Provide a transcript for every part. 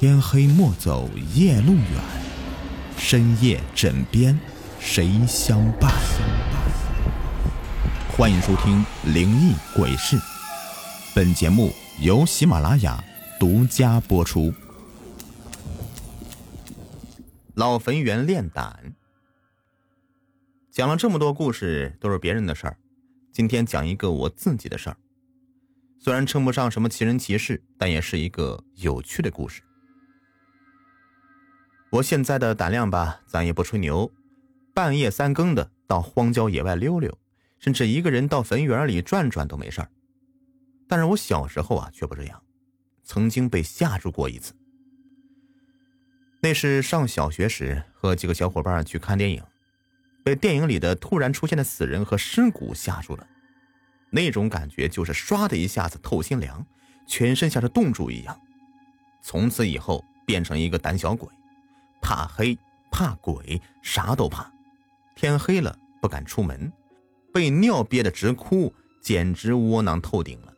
天黑莫走夜路远，深夜枕边谁相伴？欢迎收听《灵异鬼事》，本节目由喜马拉雅独家播出。老坟园炼胆，讲了这么多故事，都是别人的事儿。今天讲一个我自己的事儿，虽然称不上什么奇人奇事，但也是一个有趣的故事。我现在的胆量吧，咱也不吹牛，半夜三更的到荒郊野外溜溜，甚至一个人到坟园里转转都没事儿。但是我小时候啊，却不这样，曾经被吓住过一次。那是上小学时，和几个小伙伴去看电影，被电影里的突然出现的死人和尸骨吓住了。那种感觉就是唰的一下子透心凉，全身像是冻住一样。从此以后，变成一个胆小鬼。怕黑，怕鬼，啥都怕。天黑了不敢出门，被尿憋得直哭，简直窝囊透顶了。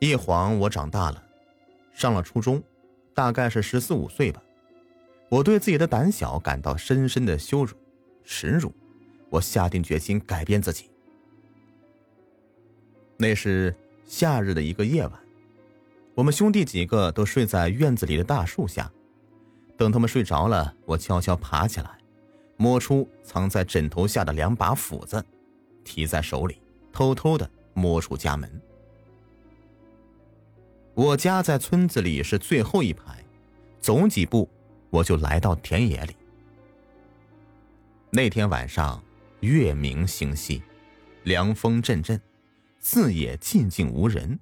一晃我长大了，上了初中，大概是十四五岁吧。我对自己的胆小感到深深的羞辱、耻辱。我下定决心改变自己。那是夏日的一个夜晚。我们兄弟几个都睡在院子里的大树下，等他们睡着了，我悄悄爬起来，摸出藏在枕头下的两把斧子，提在手里，偷偷的摸出家门。我家在村子里是最后一排，走几步我就来到田野里。那天晚上月明星稀，凉风阵阵，四野寂静无人。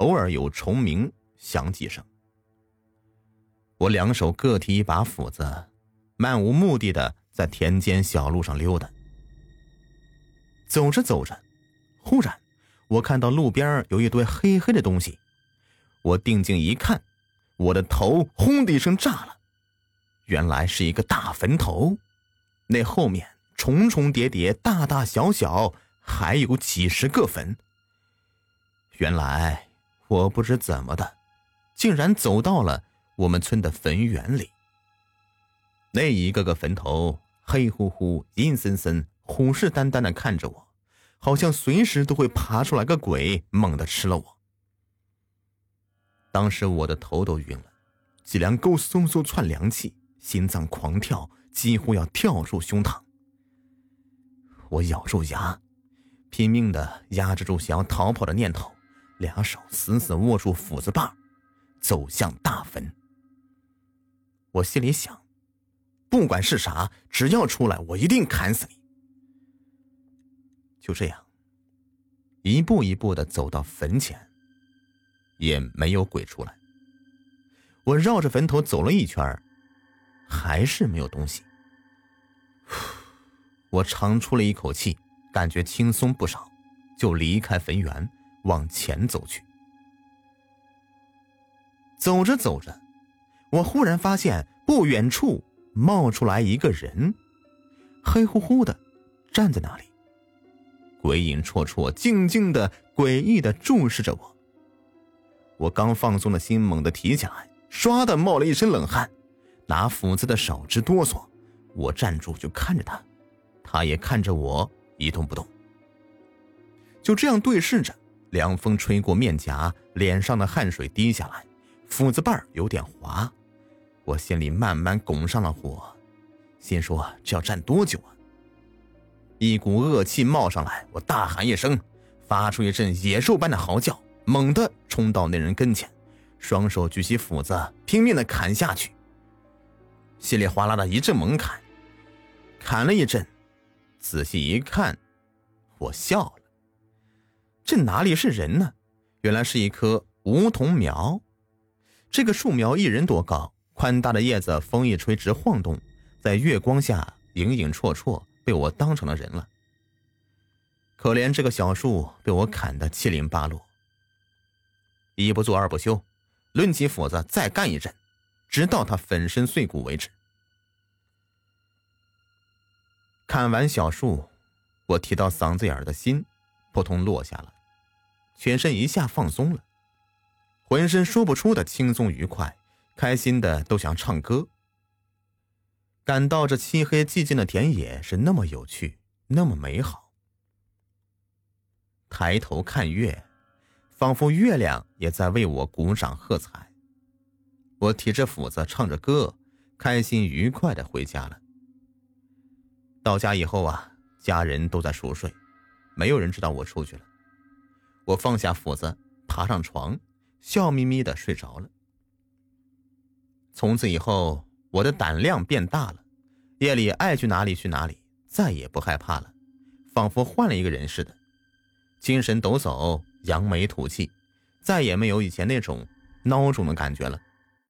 偶尔有虫鸣响几声，我两手各提一把斧子，漫无目的的在田间小路上溜达。走着走着，忽然我看到路边有一堆黑黑的东西，我定睛一看，我的头轰的一声炸了，原来是一个大坟头，那后面重重叠叠，大大小小，还有几十个坟。原来。我不知怎么的，竟然走到了我们村的坟园里。那一个个坟头黑乎乎、阴森森、虎视眈眈的看着我，好像随时都会爬出来个鬼，猛地吃了我。当时我的头都晕了，脊梁沟嗖嗖窜凉气，心脏狂跳，几乎要跳入胸膛。我咬住牙，拼命的压制住想要逃跑的念头。两手死死握住斧子把，走向大坟。我心里想，不管是啥，只要出来，我一定砍死你。就这样，一步一步的走到坟前，也没有鬼出来。我绕着坟头走了一圈，还是没有东西。我长出了一口气，感觉轻松不少，就离开坟园。往前走去，走着走着，我忽然发现不远处冒出来一个人，黑乎乎的站在那里，鬼影绰绰，静静的、诡异的注视着我。我刚放松的心猛地提起来，唰的冒了一身冷汗，拿斧子的手直哆嗦。我站住就看着他，他也看着我，一动不动。就这样对视着。凉风吹过面颊，脸上的汗水滴下来，斧子把有点滑，我心里慢慢拱上了火，心说这要站多久啊？一股恶气冒上来，我大喊一声，发出一阵野兽般的嚎叫，猛地冲到那人跟前，双手举起斧子，拼命的砍下去。稀里哗啦的一阵猛砍，砍了一阵，仔细一看，我笑了。这哪里是人呢？原来是一棵梧桐苗。这个树苗一人多高，宽大的叶子风一吹直晃动，在月光下影影绰绰，被我当成了人了。可怜这个小树被我砍得七零八落。一不做二不休，抡起斧子再干一阵，直到它粉身碎骨为止。砍完小树，我提到嗓子眼的心扑通落下了。全身一下放松了，浑身说不出的轻松愉快，开心的都想唱歌。感到这漆黑寂静的田野是那么有趣，那么美好。抬头看月，仿佛月亮也在为我鼓掌喝彩。我提着斧子，唱着歌，开心愉快的回家了。到家以后啊，家人都在熟睡，没有人知道我出去了。我放下斧子，爬上床，笑眯眯的睡着了。从此以后，我的胆量变大了，夜里爱去哪里去哪里，再也不害怕了，仿佛换了一个人似的，精神抖擞，扬眉吐气，再也没有以前那种孬种的感觉了。